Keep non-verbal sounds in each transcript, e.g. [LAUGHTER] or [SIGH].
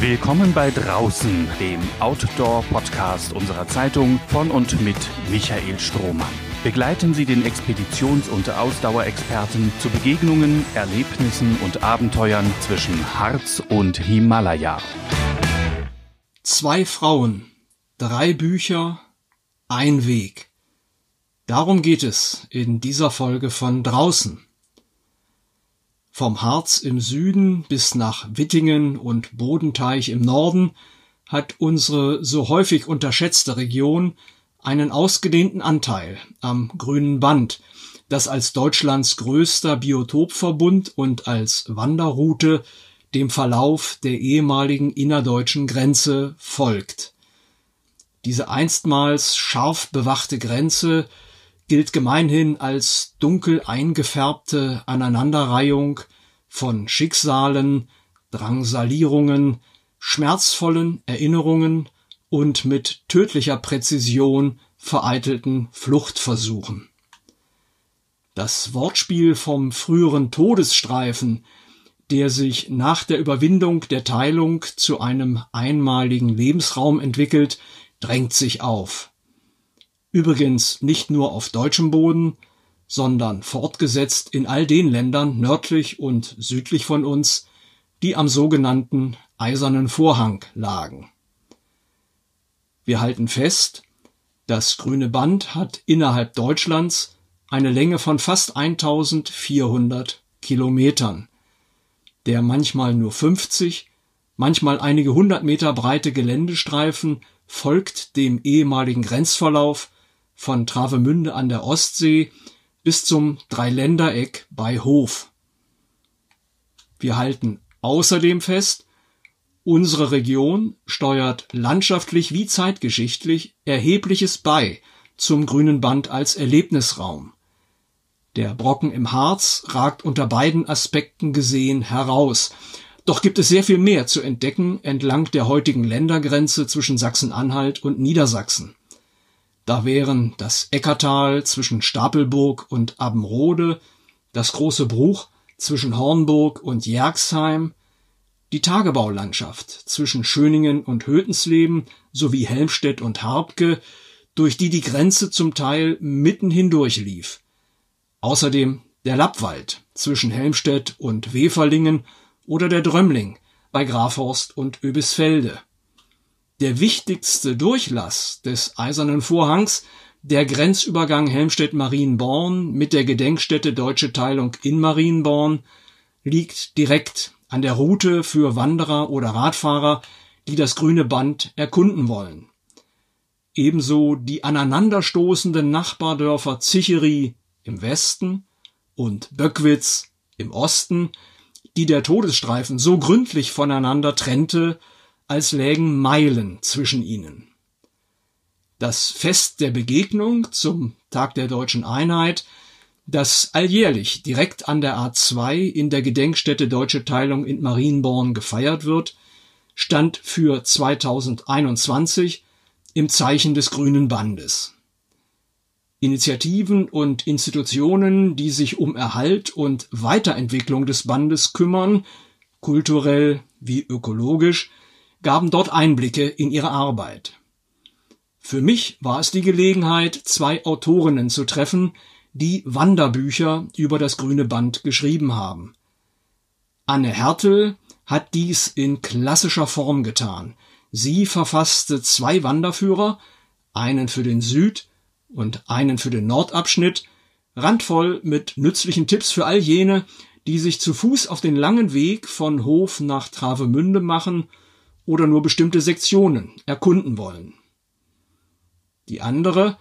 Willkommen bei Draußen, dem Outdoor-Podcast unserer Zeitung von und mit Michael Strohmann. Begleiten Sie den Expeditions- und Ausdauerexperten zu Begegnungen, Erlebnissen und Abenteuern zwischen Harz und Himalaya. Zwei Frauen, drei Bücher, ein Weg. Darum geht es in dieser Folge von Draußen. Vom Harz im Süden bis nach Wittingen und Bodenteich im Norden hat unsere so häufig unterschätzte Region einen ausgedehnten Anteil am grünen Band, das als Deutschlands größter Biotopverbund und als Wanderroute dem Verlauf der ehemaligen innerdeutschen Grenze folgt. Diese einstmals scharf bewachte Grenze gilt gemeinhin als dunkel eingefärbte Aneinanderreihung von Schicksalen, Drangsalierungen, schmerzvollen Erinnerungen und mit tödlicher Präzision vereitelten Fluchtversuchen. Das Wortspiel vom früheren Todesstreifen, der sich nach der Überwindung der Teilung zu einem einmaligen Lebensraum entwickelt, drängt sich auf. Übrigens nicht nur auf deutschem Boden, sondern fortgesetzt in all den Ländern nördlich und südlich von uns, die am sogenannten Eisernen Vorhang lagen. Wir halten fest, das grüne Band hat innerhalb Deutschlands eine Länge von fast 1400 Kilometern. Der manchmal nur 50, manchmal einige hundert Meter breite Geländestreifen folgt dem ehemaligen Grenzverlauf von Travemünde an der Ostsee bis zum Dreiländereck bei Hof. Wir halten außerdem fest, unsere Region steuert landschaftlich wie zeitgeschichtlich erhebliches bei zum grünen Band als Erlebnisraum. Der Brocken im Harz ragt unter beiden Aspekten gesehen heraus. Doch gibt es sehr viel mehr zu entdecken entlang der heutigen Ländergrenze zwischen Sachsen-Anhalt und Niedersachsen. Da wären das Eckertal zwischen Stapelburg und Abbenrode, das große Bruch zwischen Hornburg und Jergsheim, die Tagebaulandschaft zwischen Schöningen und Hötensleben sowie Helmstedt und Harbke, durch die die Grenze zum Teil mitten hindurch lief. Außerdem der Lappwald zwischen Helmstedt und Weferlingen oder der Drömmling bei Grafhorst und Öbisfelde der wichtigste Durchlass des Eisernen Vorhangs, der Grenzübergang Helmstedt-Marienborn mit der Gedenkstätte Deutsche Teilung in Marienborn, liegt direkt an der Route für Wanderer oder Radfahrer, die das grüne Band erkunden wollen. Ebenso die aneinanderstoßenden Nachbardörfer Zicheri im Westen und Böckwitz im Osten, die der Todesstreifen so gründlich voneinander trennte, als lägen Meilen zwischen ihnen. Das Fest der Begegnung zum Tag der deutschen Einheit, das alljährlich direkt an der A2 in der Gedenkstätte Deutsche Teilung in Marienborn gefeiert wird, stand für 2021 im Zeichen des grünen Bandes. Initiativen und Institutionen, die sich um Erhalt und Weiterentwicklung des Bandes kümmern, kulturell wie ökologisch, gaben dort Einblicke in ihre Arbeit. Für mich war es die Gelegenheit, zwei Autorinnen zu treffen, die Wanderbücher über das grüne Band geschrieben haben. Anne Hertel hat dies in klassischer Form getan. Sie verfasste zwei Wanderführer, einen für den Süd- und einen für den Nordabschnitt, randvoll mit nützlichen Tipps für all jene, die sich zu Fuß auf den langen Weg von Hof nach Travemünde machen oder nur bestimmte Sektionen erkunden wollen. Die andere,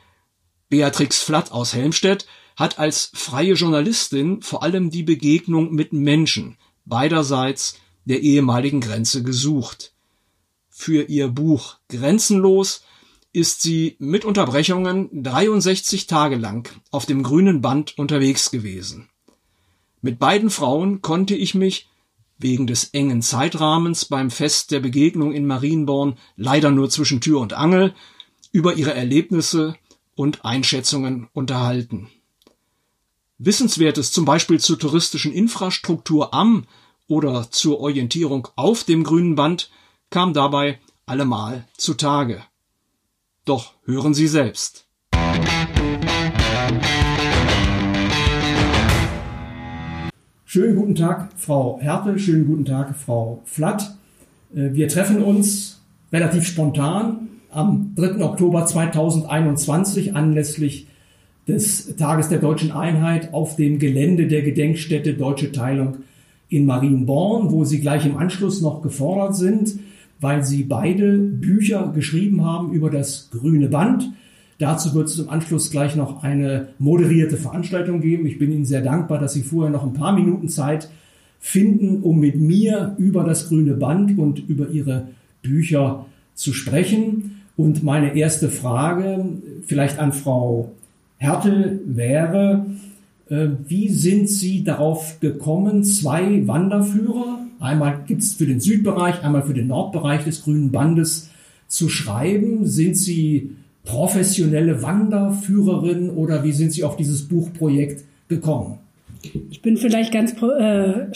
Beatrix Flatt aus Helmstedt, hat als freie Journalistin vor allem die Begegnung mit Menschen beiderseits der ehemaligen Grenze gesucht. Für ihr Buch Grenzenlos ist sie mit Unterbrechungen 63 Tage lang auf dem grünen Band unterwegs gewesen. Mit beiden Frauen konnte ich mich wegen des engen Zeitrahmens beim Fest der Begegnung in Marienborn leider nur zwischen Tür und Angel über ihre Erlebnisse und Einschätzungen unterhalten. Wissenswertes zum Beispiel zur touristischen Infrastruktur am oder zur Orientierung auf dem grünen Band kam dabei allemal zutage. Doch hören Sie selbst. Schönen guten Tag, Frau Hertel, schönen guten Tag, Frau Flatt. Äh, wir treffen uns relativ spontan am 3. Oktober 2021 anlässlich des Tages der deutschen Einheit auf dem Gelände der Gedenkstätte Deutsche Teilung in Marienborn, wo Sie gleich im Anschluss noch gefordert sind, weil Sie beide Bücher geschrieben haben über das grüne Band. Dazu wird es im Anschluss gleich noch eine moderierte Veranstaltung geben. Ich bin Ihnen sehr dankbar, dass Sie vorher noch ein paar Minuten Zeit finden, um mit mir über das grüne Band und über Ihre Bücher zu sprechen. Und meine erste Frage vielleicht an Frau Hertel wäre, äh, wie sind Sie darauf gekommen, zwei Wanderführer, einmal gibt es für den Südbereich, einmal für den Nordbereich des grünen Bandes, zu schreiben? Sind Sie professionelle Wanderführerin oder wie sind Sie auf dieses Buchprojekt gekommen? Ich bin vielleicht ganz, äh,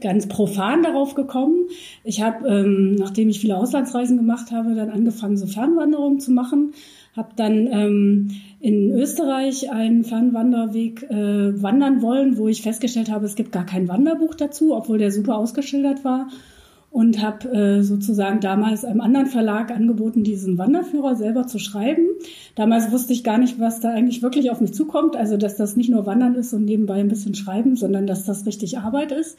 ganz profan darauf gekommen. Ich habe, ähm, nachdem ich viele Auslandsreisen gemacht habe, dann angefangen, so Fernwanderungen zu machen. Habe dann ähm, in Österreich einen Fernwanderweg äh, wandern wollen, wo ich festgestellt habe, es gibt gar kein Wanderbuch dazu, obwohl der super ausgeschildert war und habe äh, sozusagen damals einem anderen Verlag angeboten, diesen Wanderführer selber zu schreiben. Damals wusste ich gar nicht, was da eigentlich wirklich auf mich zukommt. Also, dass das nicht nur Wandern ist und nebenbei ein bisschen schreiben, sondern dass das richtig Arbeit ist.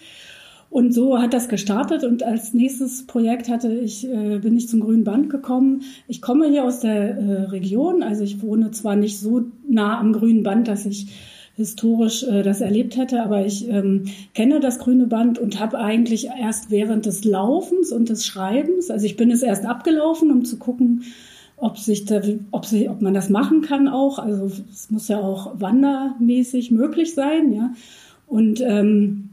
Und so hat das gestartet und als nächstes Projekt hatte ich, äh, bin ich zum Grünen Band gekommen. Ich komme hier aus der äh, Region, also ich wohne zwar nicht so nah am Grünen Band, dass ich historisch äh, das erlebt hätte, aber ich ähm, kenne das grüne Band und habe eigentlich erst während des Laufens und des Schreibens, also ich bin es erst abgelaufen, um zu gucken, ob sich da, ob, sie, ob man das machen kann auch. Also es muss ja auch wandermäßig möglich sein, ja. Und ähm,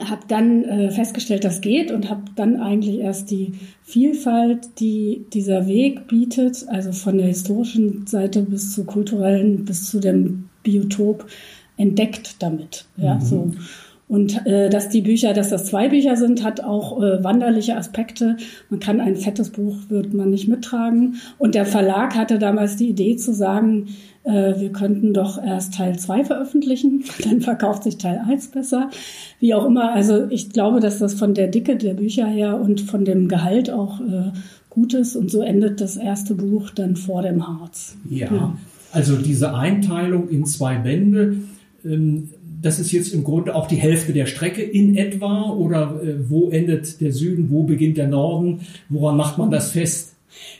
habe dann äh, festgestellt, das geht und habe dann eigentlich erst die Vielfalt, die dieser Weg bietet, also von der historischen Seite bis zur kulturellen, bis zu dem Biotop entdeckt damit. Ja, mhm. so. Und äh, dass die Bücher, dass das zwei Bücher sind, hat auch äh, wanderliche Aspekte. Man kann ein fettes Buch, wird man nicht mittragen. Und der Verlag hatte damals die Idee zu sagen, äh, wir könnten doch erst Teil zwei veröffentlichen, [LAUGHS] dann verkauft sich Teil eins besser. Wie auch immer, also ich glaube, dass das von der Dicke der Bücher her und von dem Gehalt auch äh, gut ist. Und so endet das erste Buch dann vor dem Harz. ja. ja. Also diese Einteilung in zwei Bände, das ist jetzt im Grunde auch die Hälfte der Strecke in etwa oder äh, wo endet der Süden, wo beginnt der Norden, woran macht man das fest?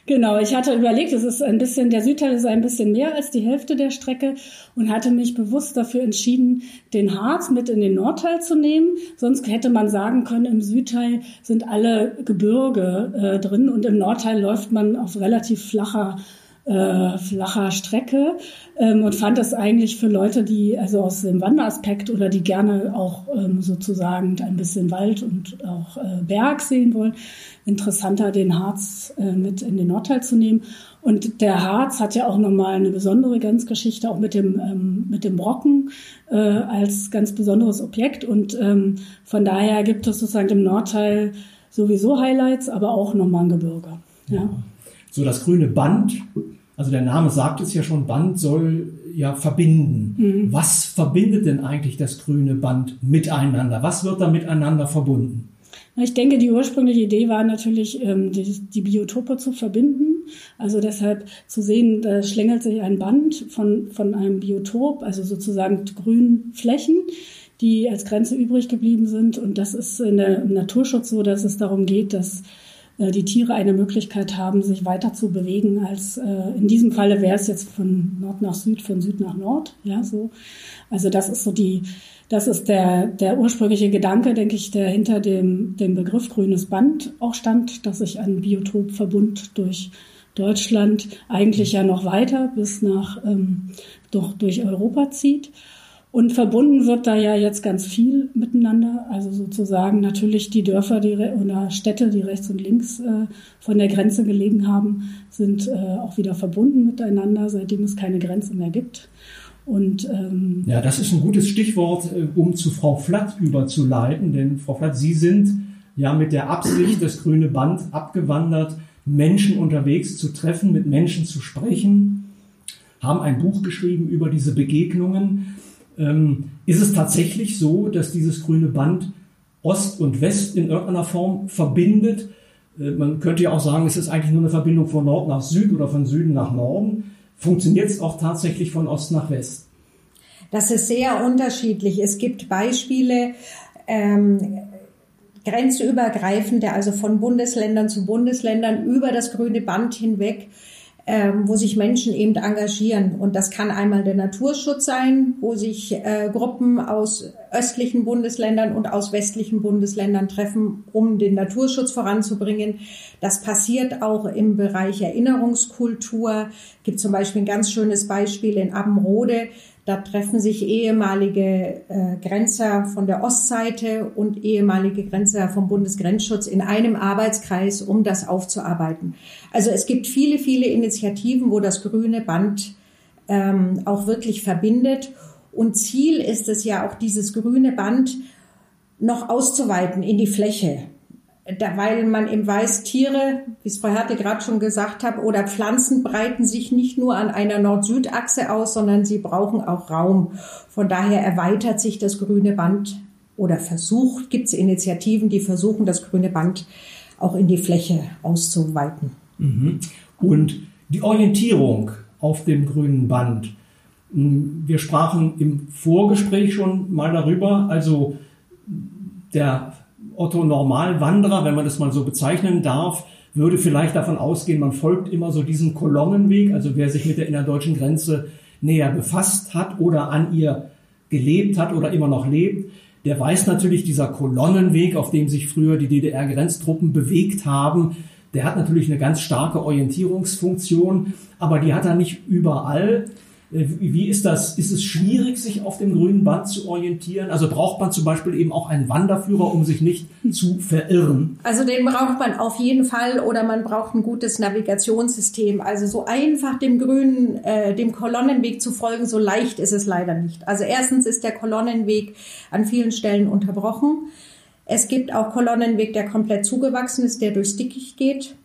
Genau, ich hatte überlegt, es ist ein bisschen, der Südteil ist ein bisschen mehr als die Hälfte der Strecke und hatte mich bewusst dafür entschieden, den Harz mit in den Nordteil zu nehmen. Sonst hätte man sagen können, im Südteil sind alle Gebirge äh, drin und im Nordteil läuft man auf relativ flacher äh, flacher Strecke ähm, und fand das eigentlich für Leute, die also aus dem Wanderaspekt oder die gerne auch ähm, sozusagen ein bisschen Wald und auch äh, Berg sehen wollen, interessanter, den Harz äh, mit in den Nordteil zu nehmen. Und der Harz hat ja auch nochmal eine besondere Grenzgeschichte, auch mit dem, ähm, mit dem Brocken äh, als ganz besonderes Objekt. Und ähm, von daher gibt es sozusagen im Nordteil sowieso Highlights, aber auch nochmal ein Gebirge. Ja. So das grüne Band, also der Name sagt es ja schon, Band soll ja verbinden. Mhm. Was verbindet denn eigentlich das grüne Band miteinander? Was wird da miteinander verbunden? Ich denke, die ursprüngliche Idee war natürlich, ähm, die, die Biotope zu verbinden. Also deshalb zu sehen, da schlängelt sich ein Band von, von einem Biotop, also sozusagen grünen Flächen, die als Grenze übrig geblieben sind. Und das ist in der, im Naturschutz so, dass es darum geht, dass die Tiere eine Möglichkeit haben, sich weiter zu bewegen als äh, in diesem Falle wäre es jetzt von Nord nach Süd, von Süd nach Nord, ja so. Also das ist so die, das ist der der ursprüngliche Gedanke, denke ich, der hinter dem dem Begriff grünes Band auch stand, dass sich ein Biotopverbund durch Deutschland eigentlich ja noch weiter bis nach ähm, durch, durch Europa zieht. Und verbunden wird da ja jetzt ganz viel miteinander. Also sozusagen natürlich die Dörfer die, oder Städte, die rechts und links äh, von der Grenze gelegen haben, sind äh, auch wieder verbunden miteinander, seitdem es keine Grenze mehr gibt. Und, ähm, ja, das ist ein gutes Stichwort, äh, um zu Frau Flatt überzuleiten, denn Frau Flatt, Sie sind ja mit der Absicht, das grüne Band abgewandert, Menschen unterwegs zu treffen, mit Menschen zu sprechen, haben ein Buch geschrieben über diese Begegnungen. Ähm, ist es tatsächlich so, dass dieses grüne Band Ost und West in irgendeiner Form verbindet? Äh, man könnte ja auch sagen, es ist eigentlich nur eine Verbindung von Nord nach Süd oder von Süden nach Norden. Funktioniert es auch tatsächlich von Ost nach West? Das ist sehr unterschiedlich. Es gibt Beispiele, ähm, grenzübergreifende, also von Bundesländern zu Bundesländern über das grüne Band hinweg, ähm, wo sich Menschen eben engagieren. Und das kann einmal der Naturschutz sein, wo sich äh, Gruppen aus östlichen Bundesländern und aus westlichen Bundesländern treffen, um den Naturschutz voranzubringen. Das passiert auch im Bereich Erinnerungskultur. Gibt zum Beispiel ein ganz schönes Beispiel in Abbenrode. Da treffen sich ehemalige äh, Grenzer von der Ostseite und ehemalige Grenzer vom Bundesgrenzschutz in einem Arbeitskreis, um das aufzuarbeiten. Also es gibt viele, viele Initiativen, wo das grüne Band ähm, auch wirklich verbindet. Und Ziel ist es ja auch, dieses grüne Band noch auszuweiten in die Fläche da, weil man eben weiß, Tiere, wie es Frau Hertel gerade schon gesagt hat, oder Pflanzen breiten sich nicht nur an einer Nord-Süd-Achse aus, sondern sie brauchen auch Raum. Von daher erweitert sich das grüne Band oder versucht, gibt es Initiativen, die versuchen, das grüne Band auch in die Fläche auszuweiten. Mhm. Und die Orientierung auf dem grünen Band. Hm, wir sprachen im Vorgespräch schon mal darüber, also der Otto Normalwanderer, wenn man das mal so bezeichnen darf, würde vielleicht davon ausgehen, man folgt immer so diesem Kolonnenweg, also wer sich mit der innerdeutschen Grenze näher befasst hat oder an ihr gelebt hat oder immer noch lebt, der weiß natürlich, dieser Kolonnenweg, auf dem sich früher die DDR-Grenztruppen bewegt haben, der hat natürlich eine ganz starke Orientierungsfunktion, aber die hat er nicht überall. Äh, wie ist das? Ist es schwierig, sich auf dem grünen Band zu orientieren? Also braucht man zum Beispiel eben auch einen Wanderführer, um sich nicht zu verirren? Also den braucht man auf jeden Fall oder man braucht ein gutes Navigationssystem. Also so einfach dem grünen, äh, dem Kolonnenweg zu folgen, so leicht ist es leider nicht. Also erstens ist der Kolonnenweg an vielen Stellen unterbrochen. Es gibt auch Kolonnenweg, der komplett zugewachsen ist, der durchs Dickicht geht.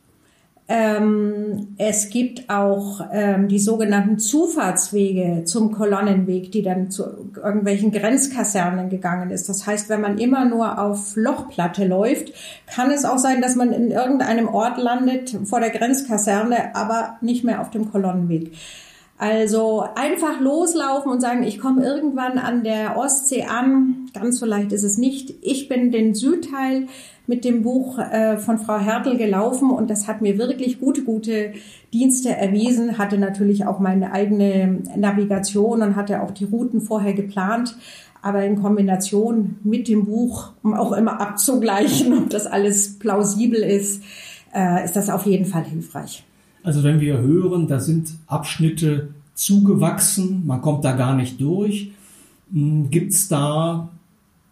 Ähm, es gibt auch ähm, die sogenannten Zufahrtswege zum Kolonnenweg, die dann zu irgendwelchen Grenzkasernen gegangen ist. Das heißt, wenn man immer nur auf Lochplatte läuft, kann es auch sein, dass man in irgendeinem Ort landet vor der Grenzkaserne, aber nicht mehr auf dem Kolonnenweg. Also einfach loslaufen und sagen, ich komme irgendwann an der Ostsee an. Ganz so leicht ist es nicht. Ich bin den Südteil mit dem Buch äh, von Frau Hertel gelaufen und das hat mir wirklich gute, gute Dienste erwiesen, hatte natürlich auch meine eigene Navigation und hatte auch die Routen vorher geplant, aber in Kombination mit dem Buch, um auch immer abzugleichen, [LAUGHS] ob das alles plausibel ist, äh, ist das auf jeden Fall hilfreich. Also wenn wir hören, da sind Abschnitte zugewachsen, man kommt da gar nicht durch, hm, gibt es da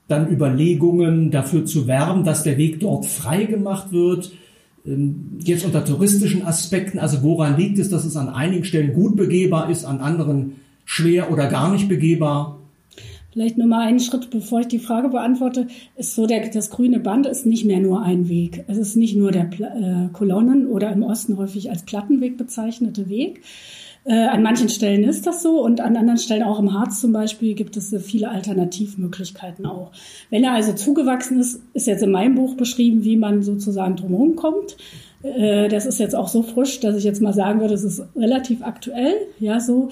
dann Überlegungen dafür zu werben, dass der Weg dort frei gemacht wird. Ähm, jetzt unter touristischen Aspekten, also woran liegt es, dass es an einigen Stellen gut begehbar ist, an anderen schwer oder gar nicht begehbar? Vielleicht nur mal einen Schritt, bevor ich die Frage beantworte, ist so, der, das grüne Band ist nicht mehr nur ein Weg. Es ist nicht nur der äh, Kolonnen oder im Osten häufig als Plattenweg bezeichnete Weg, äh, an manchen Stellen ist das so und an anderen Stellen, auch im Harz zum Beispiel, gibt es viele Alternativmöglichkeiten auch. Wenn er also zugewachsen ist, ist jetzt in meinem Buch beschrieben, wie man sozusagen drumherum kommt. Äh, das ist jetzt auch so frisch, dass ich jetzt mal sagen würde, es ist relativ aktuell, ja so.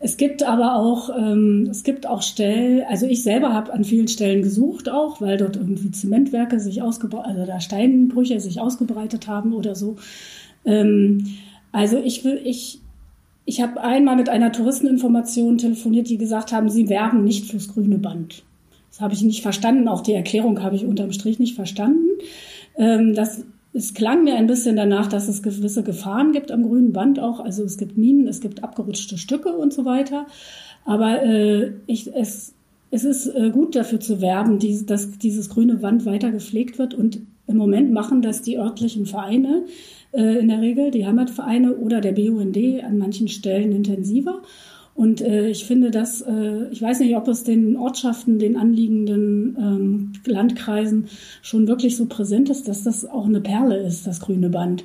Es gibt aber auch, ähm, es gibt auch Stellen, also ich selber habe an vielen Stellen gesucht auch, weil dort irgendwie Zementwerke sich ausgebreitet, also da Steinbrüche sich ausgebreitet haben oder so. Ähm, also ich will, ich, ich habe einmal mit einer Touristeninformation telefoniert, die gesagt haben, sie werben nicht fürs grüne Band. Das habe ich nicht verstanden. Auch die Erklärung habe ich unterm Strich nicht verstanden. Ähm, das, es klang mir ein bisschen danach, dass es gewisse Gefahren gibt am grünen Band auch. Also es gibt Minen, es gibt abgerutschte Stücke und so weiter. Aber äh, ich, es, es ist äh, gut dafür zu werben, die, dass dieses grüne Band weiter gepflegt wird. Und im Moment machen das die örtlichen Vereine äh, in der Regel, die Heimatvereine oder der BUND an manchen Stellen intensiver. Und äh, ich finde, dass, äh, ich weiß nicht, ob es den Ortschaften, den anliegenden ähm, Landkreisen schon wirklich so präsent ist, dass das auch eine Perle ist, das grüne Band.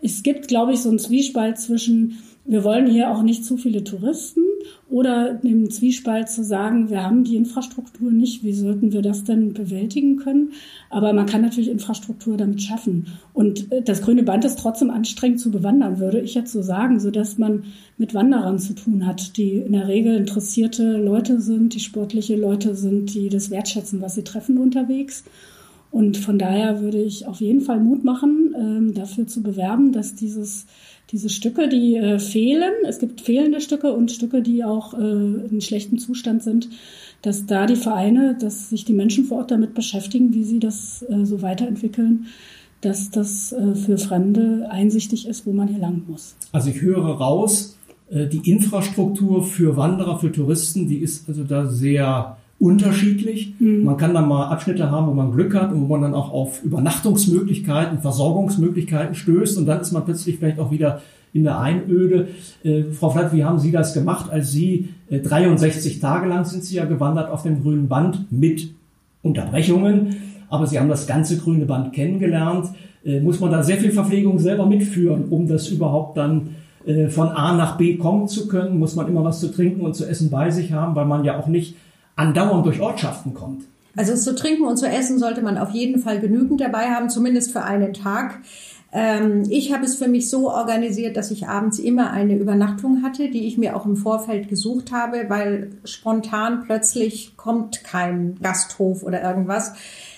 Es gibt, glaube ich, so einen Zwiespalt zwischen, wir wollen hier auch nicht zu viele Touristen oder im Zwiespalt zu sagen, wir haben die Infrastruktur nicht, wie sollten wir das denn bewältigen können? Aber man kann natürlich Infrastruktur damit schaffen. Und äh, das grüne Band ist trotzdem anstrengend zu bewandern, würde ich jetzt so sagen, so dass man mit Wanderern zu tun hat, die in der Regel interessierte Leute sind, die sportliche Leute sind, die das wertschätzen, was sie treffen unterwegs. Und von daher würde ich auf jeden Fall Mut machen, ähm, dafür zu bewerben, dass dieses diese Stücke, die äh, fehlen, es gibt fehlende Stücke und Stücke, die auch äh, in schlechtem Zustand sind, dass da die Vereine, dass sich die Menschen vor Ort damit beschäftigen, wie sie das äh, so weiterentwickeln, dass das für Fremde einsichtig ist, wo man hier lang muss. Also ich höre raus, die Infrastruktur für Wanderer, für Touristen, die ist also da sehr unterschiedlich. Mhm. Man kann dann mal Abschnitte haben, wo man Glück hat und wo man dann auch auf Übernachtungsmöglichkeiten, Versorgungsmöglichkeiten stößt und dann ist man plötzlich vielleicht auch wieder in der Einöde. Äh, Frau Flatt, wie haben Sie das gemacht, als Sie äh, 63 Tage lang sind Sie ja gewandert auf dem grünen Band mit Unterbrechungen, aber Sie haben das ganze grüne Band kennengelernt. Äh, muss man da sehr viel Verpflegung selber mitführen, um das überhaupt dann äh, von A nach B kommen zu können? Muss man immer was zu trinken und zu essen bei sich haben, weil man ja auch nicht andauernd durch Ortschaften kommt. Also zu trinken und zu essen sollte man auf jeden Fall genügend dabei haben, zumindest für einen Tag. Ähm, ich habe es für mich so organisiert, dass ich abends immer eine Übernachtung hatte, die ich mir auch im Vorfeld gesucht habe, weil spontan plötzlich kommt kein Gasthof oder irgendwas.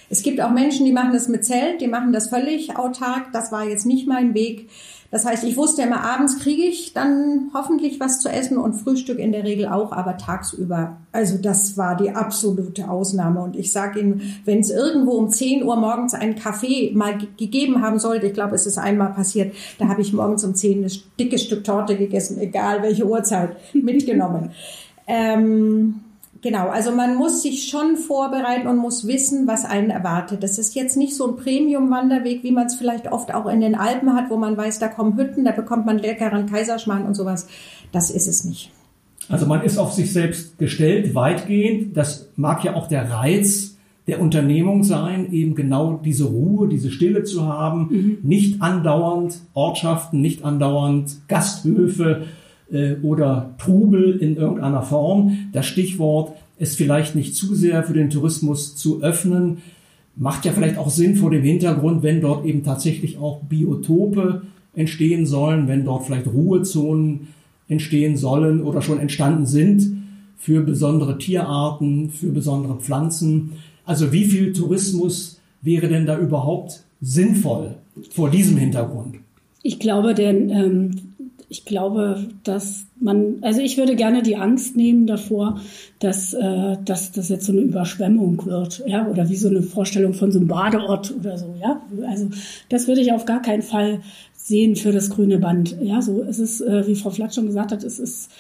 Es gibt auch Menschen, die machen das mit Zelt, die machen das völlig autark. Das war jetzt nicht mein Weg. Das heißt, ich wusste immer, abends kriege ich dann hoffentlich was zu essen und Frühstück in der Regel auch, aber tagsüber. Also das war die absolute Ausnahme. Und ich sage Ihnen, wenn es irgendwo um 10 Uhr morgens einen Kaffee mal gegeben haben sollte, ich glaube, es ist einmal passiert, da habe ich morgens um 10 ein dickes Stück Torte gegessen, egal welche Uhrzeit, mitgenommen. [LAUGHS] ähm, Genau, also man muss sich schon vorbereiten und muss wissen, was einen erwartet. Das ist jetzt nicht so ein Premium-Wanderweg, wie man es vielleicht oft auch in den Alpen hat, wo man weiß, da kommen Hütten, da bekommt man leckeren Kaiserschmarrn und sowas. Das ist es nicht. Also man ist auf sich selbst gestellt, weitgehend. Das mag ja auch der Reiz der Unternehmung sein, eben genau diese Ruhe, diese Stille zu haben, mhm. nicht andauernd Ortschaften, nicht andauernd Gasthöfe, äh, oder Trubel in irgendeiner Form. Das Stichwort ist vielleicht nicht zu sehr für den Tourismus zu öffnen. Macht ja vielleicht auch Sinn vor dem Hintergrund, wenn dort eben tatsächlich auch Biotope entstehen sollen, wenn dort vielleicht Ruhezonen entstehen sollen oder schon entstanden sind für besondere Tierarten, für besondere Pflanzen. Also wie viel Tourismus wäre denn da überhaupt sinnvoll vor diesem Hintergrund? Ich glaube, der ähm, ich glaube, dass man, also ich würde gerne die Angst nehmen davor, dass, äh, dass das jetzt so eine Überschwemmung wird, ja, oder wie so eine Vorstellung von so einem Badeort oder so, ja. Also das würde ich auf gar keinen Fall sehen für das grüne Band. Ja, so es ist, äh, wie Frau Flatt schon gesagt hat, es ist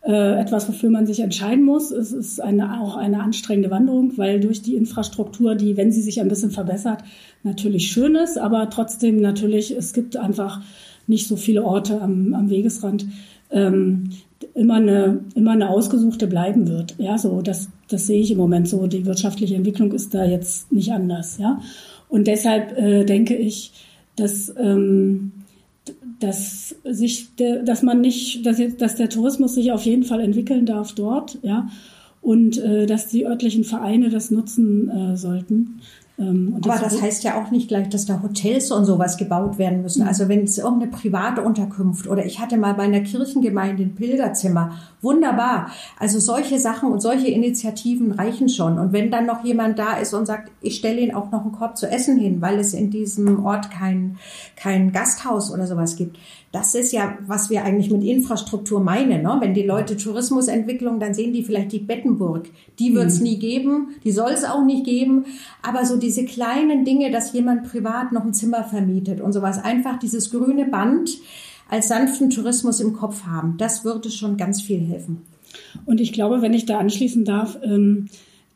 äh, etwas, wofür man sich entscheiden muss. Es ist eine, auch eine anstrengende Wanderung, weil durch die Infrastruktur, die, wenn sie sich ein bisschen verbessert, natürlich schön ist, aber trotzdem natürlich, es gibt einfach nicht so viele Orte am, am Wegesrand, ähm, immer eine, immer eine ausgesuchte bleiben wird. Ja, so, das, das sehe ich im Moment so. Die wirtschaftliche Entwicklung ist da jetzt nicht anders, ja. Und deshalb äh, denke ich, dass, ähm, dass sich, dass man nicht, dass, dass der Tourismus sich auf jeden Fall entwickeln darf dort, ja. Und äh, dass die örtlichen Vereine das nutzen äh, sollten. Ähm, Aber das heißt ja auch nicht gleich, dass da Hotels und sowas gebaut werden müssen. Mhm. Also wenn es irgendeine private Unterkunft oder ich hatte mal bei einer Kirchengemeinde ein Pilgerzimmer, wunderbar. Also solche Sachen und solche Initiativen reichen schon. Und wenn dann noch jemand da ist und sagt, ich stelle Ihnen auch noch einen Korb zu essen hin, weil es in diesem Ort kein, kein Gasthaus oder sowas gibt, das ist ja, was wir eigentlich mit Infrastruktur meinen. Ne? Wenn die Leute Tourismusentwicklung, dann sehen die vielleicht die Bettenburg. Die wird es mhm. nie geben, die soll es auch nicht geben. Aber so diese kleinen Dinge, dass jemand privat noch ein Zimmer vermietet und sowas, einfach dieses grüne Band als sanften Tourismus im Kopf haben, das würde schon ganz viel helfen. Und ich glaube, wenn ich da anschließen darf, ähm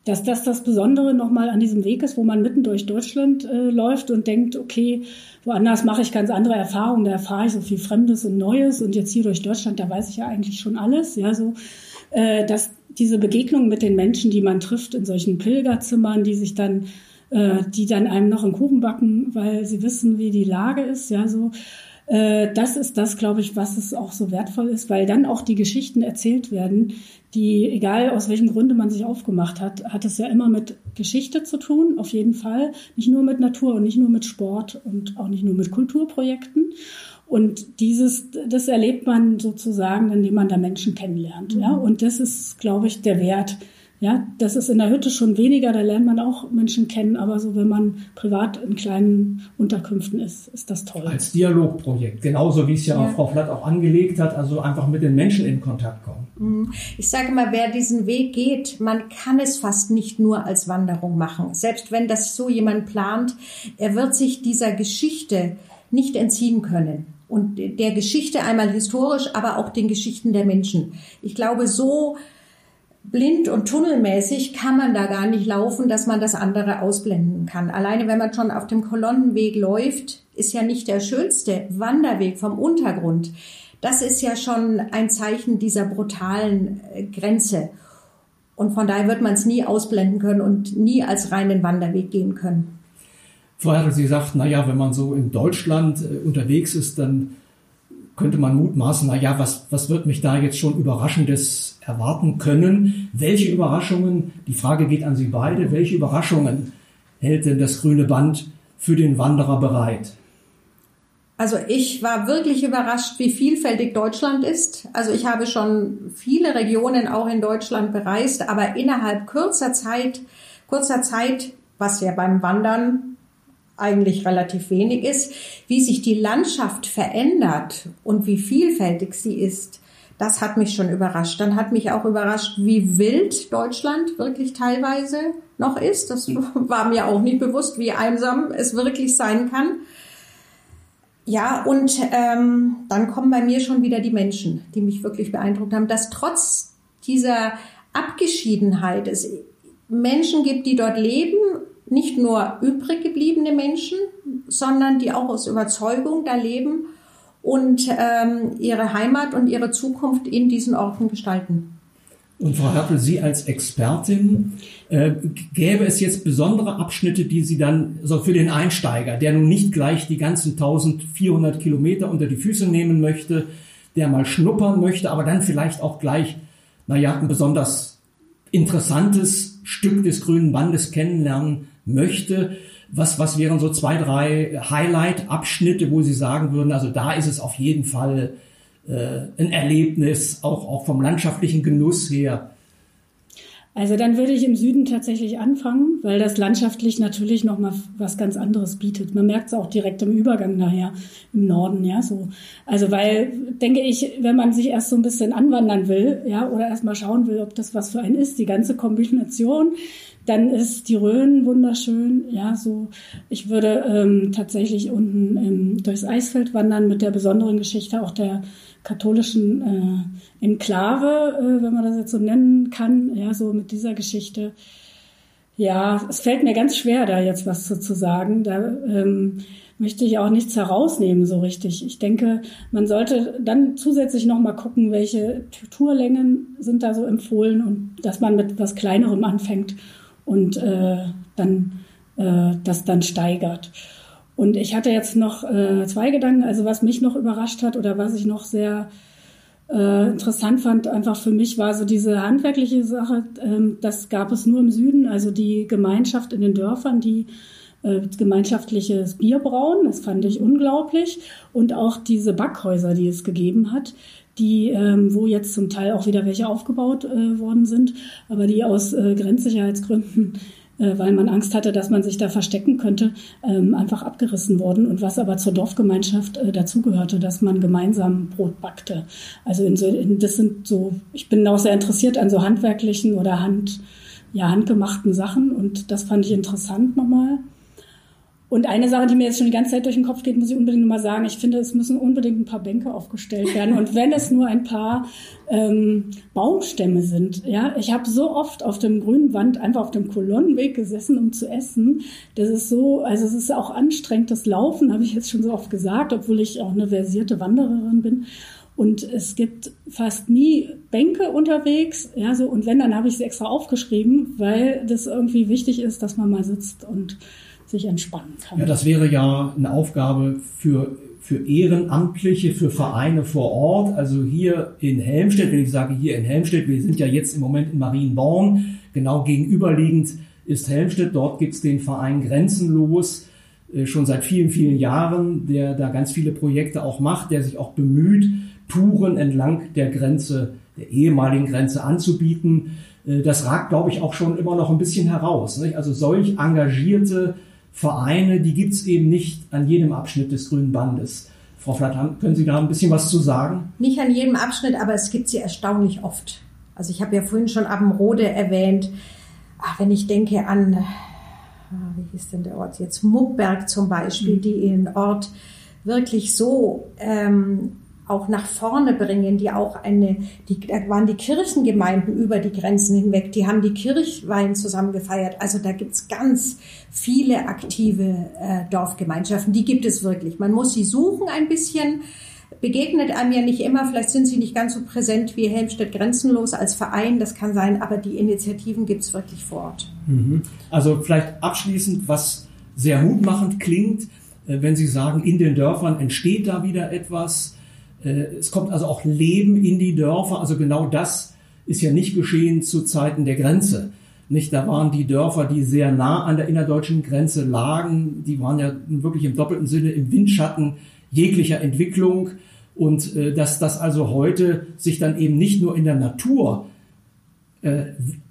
dass das das Besondere nochmal an diesem Weg ist, wo man mitten durch Deutschland äh, läuft und denkt, okay, woanders mache ich ganz andere Erfahrungen, da erfahre ich so viel Fremdes und Neues und jetzt hier durch Deutschland, da weiß ich ja eigentlich schon alles, ja, so. äh, dass diese Begegnung mit den Menschen, die man trifft in solchen Pilgerzimmern, die sich dann, äh, die dann einem noch einen Kuchen backen, weil sie wissen, wie die Lage ist, ja, so. Äh, das ist das, glaube ich, was es auch so wertvoll ist, weil dann auch die Geschichten erzählt werden, die, egal aus welchem Grunde man sich aufgemacht hat, hat es ja immer mit Geschichte zu tun, auf jeden Fall. Nicht nur mit Natur und nicht nur mit Sport und auch nicht nur mit Kulturprojekten. Und dieses, das erlebt man sozusagen, indem man da Menschen kennenlernt. Mhm. Ja, und das ist, glaube ich, der Wert. Ja, das ist in der Hütte schon weniger, da lernt man auch Menschen kennen, aber so, wenn man privat in kleinen Unterkünften ist, ist das toll. Als Dialogprojekt, genauso wie es ja, ja. Frau Flatt auch angelegt hat, also einfach mit den Menschen in Kontakt kommen. Mhm. Ich sage mal, wer diesen Weg geht, man kann es fast nicht nur als Wanderung machen. Selbst wenn das so jemand plant, er wird sich dieser Geschichte nicht entziehen können und der Geschichte einmal historisch, aber auch den Geschichten der Menschen. Ich glaube, so blind und tunnelmäßig kann man da gar nicht laufen, dass man das andere ausblenden kann. Alleine wenn man schon auf dem Kolonnenweg läuft, ist ja nicht der schönste Wanderweg vom Untergrund. Das ist ja schon ein Zeichen dieser brutalen äh, Grenze. Und von daher wird man es nie ausblenden können und nie als reinen Wanderweg gehen können. Vorher hat sie gesagt, naja, wenn man so in Deutschland äh, unterwegs ist, dann könnte man mutmaßen, naja, was, was wird mich da jetzt schon Überraschendes erwarten können? Welche Überraschungen, die Frage geht an Sie beide, welche Überraschungen hält denn das grüne Band für den Wanderer bereit? Also ich war wirklich überrascht, wie vielfältig Deutschland ist. Also ich habe schon viele Regionen auch in Deutschland bereist, aber innerhalb kurzer Zeit, kurzer Zeit, was ja beim Wandern eigentlich relativ wenig ist, wie sich die Landschaft verändert und wie vielfältig sie ist, das hat mich schon überrascht. Dann hat mich auch überrascht, wie wild Deutschland wirklich teilweise noch ist. Das [LAUGHS] war mir auch nicht bewusst, wie einsam es wirklich sein kann. Ja, und ähm, dann kommen bei mir schon wieder die Menschen, die mich wirklich beeindruckt haben, dass trotz dieser Abgeschiedenheit es Menschen gibt, die dort leben nicht nur übrig gebliebene Menschen, sondern die auch aus Überzeugung da leben und ähm, ihre Heimat und ihre Zukunft in diesen Orten gestalten. Und Frau Hertel, Sie als Expertin, äh, gäbe es jetzt besondere Abschnitte, die Sie dann so für den Einsteiger, der nun nicht gleich die ganzen 1400 Kilometer unter die Füße nehmen möchte, der mal schnuppern möchte, aber dann vielleicht auch gleich, naja, ein besonders interessantes Stück des grünen Bandes kennenlernen möchte. Was, was wären so zwei, drei Highlight-Abschnitte, wo Sie sagen würden, also da ist es auf jeden Fall äh, ein Erlebnis, auch, auch vom landschaftlichen Genuss her. Also dann würde ich im Süden tatsächlich anfangen, weil das landschaftlich natürlich noch mal was ganz anderes bietet. Man merkt es auch direkt im Übergang nachher im Norden, ja, so. Also weil denke ich, wenn man sich erst so ein bisschen anwandern will, ja, oder erst mal schauen will, ob das was für einen ist, die ganze Kombination dann ist die Rhön wunderschön. Ja, so ich würde ähm, tatsächlich unten ähm, durchs Eisfeld wandern mit der besonderen Geschichte auch der katholischen äh, Enklave, äh, wenn man das jetzt so nennen kann. Ja, so mit dieser Geschichte. Ja, es fällt mir ganz schwer, da jetzt was zu, zu sagen. Da ähm, möchte ich auch nichts herausnehmen so richtig. Ich denke, man sollte dann zusätzlich noch mal gucken, welche Tourlängen sind da so empfohlen und dass man mit was Kleinerem anfängt und äh, dann äh, das dann steigert. Und ich hatte jetzt noch äh, zwei Gedanken, also was mich noch überrascht hat oder was ich noch sehr äh, interessant fand, einfach für mich war so diese handwerkliche Sache, ähm, das gab es nur im Süden, also die Gemeinschaft in den Dörfern, die äh, gemeinschaftliches Bier brauen, das fand ich unglaublich. Und auch diese Backhäuser, die es gegeben hat, die, ähm, wo jetzt zum Teil auch wieder welche aufgebaut äh, worden sind, aber die aus äh, Grenzsicherheitsgründen, weil man Angst hatte, dass man sich da verstecken könnte, ähm, einfach abgerissen worden. Und was aber zur Dorfgemeinschaft äh, dazugehörte, dass man gemeinsam Brot backte. Also in so, in, das sind so, ich bin auch sehr interessiert an so handwerklichen oder hand, ja, handgemachten Sachen und das fand ich interessant nochmal. Und eine Sache, die mir jetzt schon die ganze Zeit durch den Kopf geht, muss ich unbedingt nochmal sagen. Ich finde, es müssen unbedingt ein paar Bänke aufgestellt werden. Und wenn es nur ein paar ähm, Baumstämme sind. Ja, ich habe so oft auf dem grünen Wand einfach auf dem Kolonnenweg gesessen, um zu essen. Das ist so, also es ist auch anstrengend, das Laufen, habe ich jetzt schon so oft gesagt, obwohl ich auch eine versierte Wandererin bin. Und es gibt fast nie Bänke unterwegs. Ja, so, und wenn, dann habe ich sie extra aufgeschrieben, weil das irgendwie wichtig ist, dass man mal sitzt und sich entspannen kann. Ja, das wäre ja eine Aufgabe für, für Ehrenamtliche, für Vereine vor Ort. Also hier in Helmstedt, wenn ich sage hier in Helmstedt, wir sind ja jetzt im Moment in Marienborn, genau gegenüberliegend ist Helmstedt. Dort gibt es den Verein Grenzenlos äh, schon seit vielen, vielen Jahren, der da ganz viele Projekte auch macht, der sich auch bemüht, Touren entlang der Grenze, der ehemaligen Grenze anzubieten. Äh, das ragt, glaube ich, auch schon immer noch ein bisschen heraus. Also solch engagierte Vereine, die gibt es eben nicht an jedem Abschnitt des Grünen Bandes. Frau Flatt, können Sie da ein bisschen was zu sagen? Nicht an jedem Abschnitt, aber es gibt sie erstaunlich oft. Also ich habe ja vorhin schon Abendrode erwähnt. Ach, wenn ich denke an, ah, wie hieß denn der Ort jetzt, Muckberg zum Beispiel, mhm. die ihren Ort wirklich so ähm, auch nach vorne bringen, die auch eine, die, da waren die Kirchengemeinden über die Grenzen hinweg, die haben die Kirchwein zusammen gefeiert. Also da gibt's ganz viele aktive äh, Dorfgemeinschaften, die gibt es wirklich. Man muss sie suchen ein bisschen, begegnet einem ja nicht immer, vielleicht sind sie nicht ganz so präsent wie Helmstedt Grenzenlos als Verein, das kann sein, aber die Initiativen gibt es wirklich vor Ort. Mhm. Also vielleicht abschließend, was sehr mutmachend klingt, äh, wenn Sie sagen, in den Dörfern entsteht da wieder etwas. Äh, es kommt also auch Leben in die Dörfer. Also genau das ist ja nicht geschehen zu Zeiten der Grenze. Nicht, da waren die Dörfer, die sehr nah an der innerdeutschen Grenze lagen, die waren ja wirklich im doppelten Sinne im Windschatten jeglicher Entwicklung und äh, dass das also heute sich dann eben nicht nur in der Natur äh,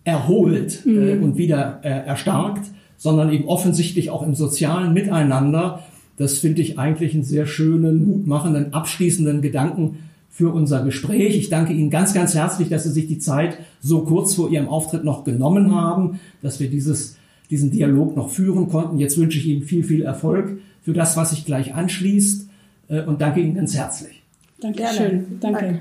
erholt äh, mhm. und wieder äh, erstarkt, sondern eben offensichtlich auch im sozialen Miteinander. Das finde ich eigentlich einen sehr schönen, mutmachenden, abschließenden Gedanken für unser Gespräch. Ich danke Ihnen ganz, ganz herzlich, dass Sie sich die Zeit so kurz vor Ihrem Auftritt noch genommen haben, dass wir dieses, diesen Dialog noch führen konnten. Jetzt wünsche ich Ihnen viel, viel Erfolg für das, was sich gleich anschließt äh, und danke Ihnen ganz herzlich. Dankeschön. Danke.